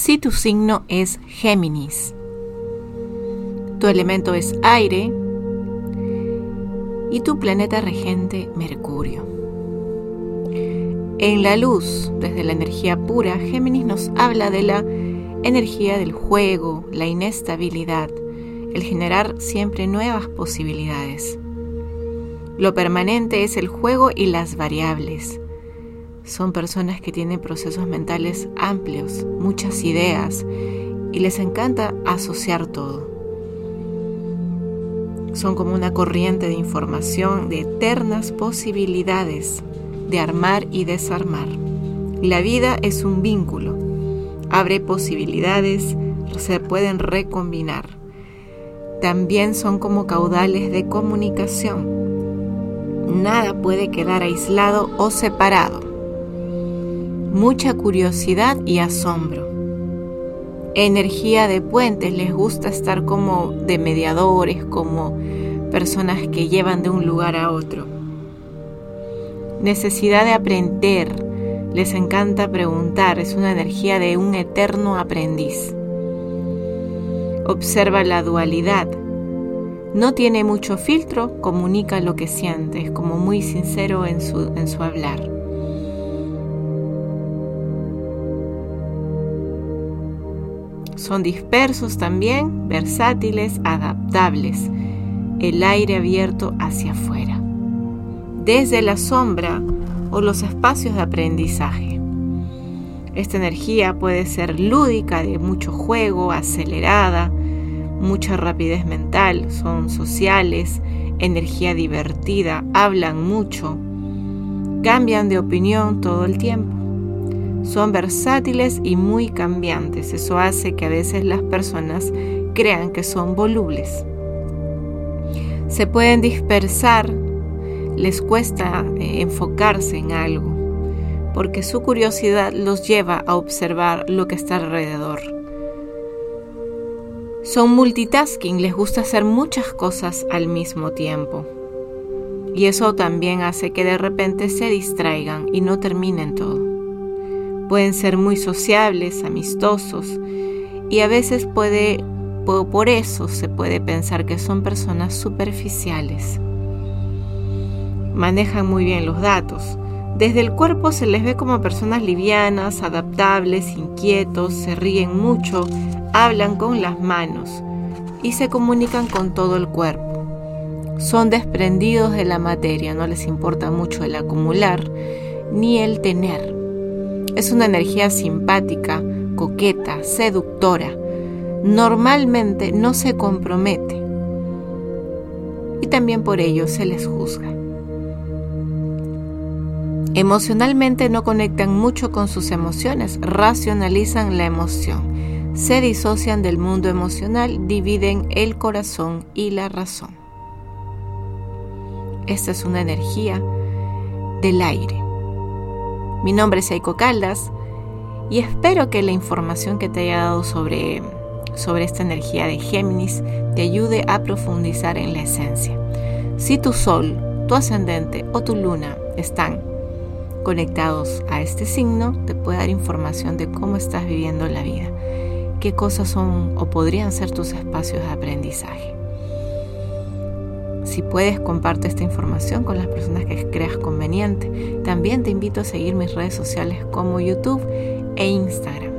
si tu signo es Géminis. Tu elemento es aire y tu planeta regente Mercurio. En la luz, desde la energía pura, Géminis nos habla de la energía del juego, la inestabilidad, el generar siempre nuevas posibilidades. Lo permanente es el juego y las variables. Son personas que tienen procesos mentales amplios, muchas ideas y les encanta asociar todo. Son como una corriente de información de eternas posibilidades de armar y desarmar. La vida es un vínculo, abre posibilidades, se pueden recombinar. También son como caudales de comunicación nada puede quedar aislado o separado. Mucha curiosidad y asombro. Energía de puentes, les gusta estar como de mediadores, como personas que llevan de un lugar a otro. Necesidad de aprender, les encanta preguntar, es una energía de un eterno aprendiz. Observa la dualidad, no tiene mucho filtro, comunica lo que siente, es como muy sincero en su, en su hablar. Son dispersos también, versátiles, adaptables, el aire abierto hacia afuera, desde la sombra o los espacios de aprendizaje. Esta energía puede ser lúdica, de mucho juego, acelerada, mucha rapidez mental, son sociales, energía divertida, hablan mucho, cambian de opinión todo el tiempo. Son versátiles y muy cambiantes. Eso hace que a veces las personas crean que son volubles. Se pueden dispersar, les cuesta eh, enfocarse en algo, porque su curiosidad los lleva a observar lo que está alrededor son multitasking, les gusta hacer muchas cosas al mismo tiempo. Y eso también hace que de repente se distraigan y no terminen todo. Pueden ser muy sociables, amistosos y a veces puede, por eso se puede pensar que son personas superficiales. Manejan muy bien los datos. Desde el cuerpo se les ve como personas livianas, adaptables, inquietos, se ríen mucho, hablan con las manos y se comunican con todo el cuerpo. Son desprendidos de la materia, no les importa mucho el acumular ni el tener. Es una energía simpática, coqueta, seductora. Normalmente no se compromete y también por ello se les juzga. Emocionalmente no conectan mucho con sus emociones, racionalizan la emoción se disocian del mundo emocional, dividen el corazón y la razón. Esta es una energía del aire. Mi nombre es Aiko Caldas y espero que la información que te haya dado sobre, sobre esta energía de Géminis te ayude a profundizar en la esencia. Si tu sol, tu ascendente o tu luna están conectados a este signo, te puede dar información de cómo estás viviendo la vida qué cosas son o podrían ser tus espacios de aprendizaje. Si puedes, comparte esta información con las personas que creas conveniente. También te invito a seguir mis redes sociales como YouTube e Instagram.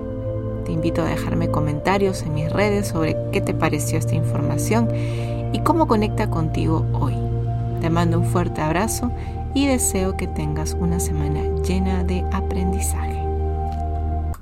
Te invito a dejarme comentarios en mis redes sobre qué te pareció esta información y cómo conecta contigo hoy. Te mando un fuerte abrazo y deseo que tengas una semana llena de aprendizaje.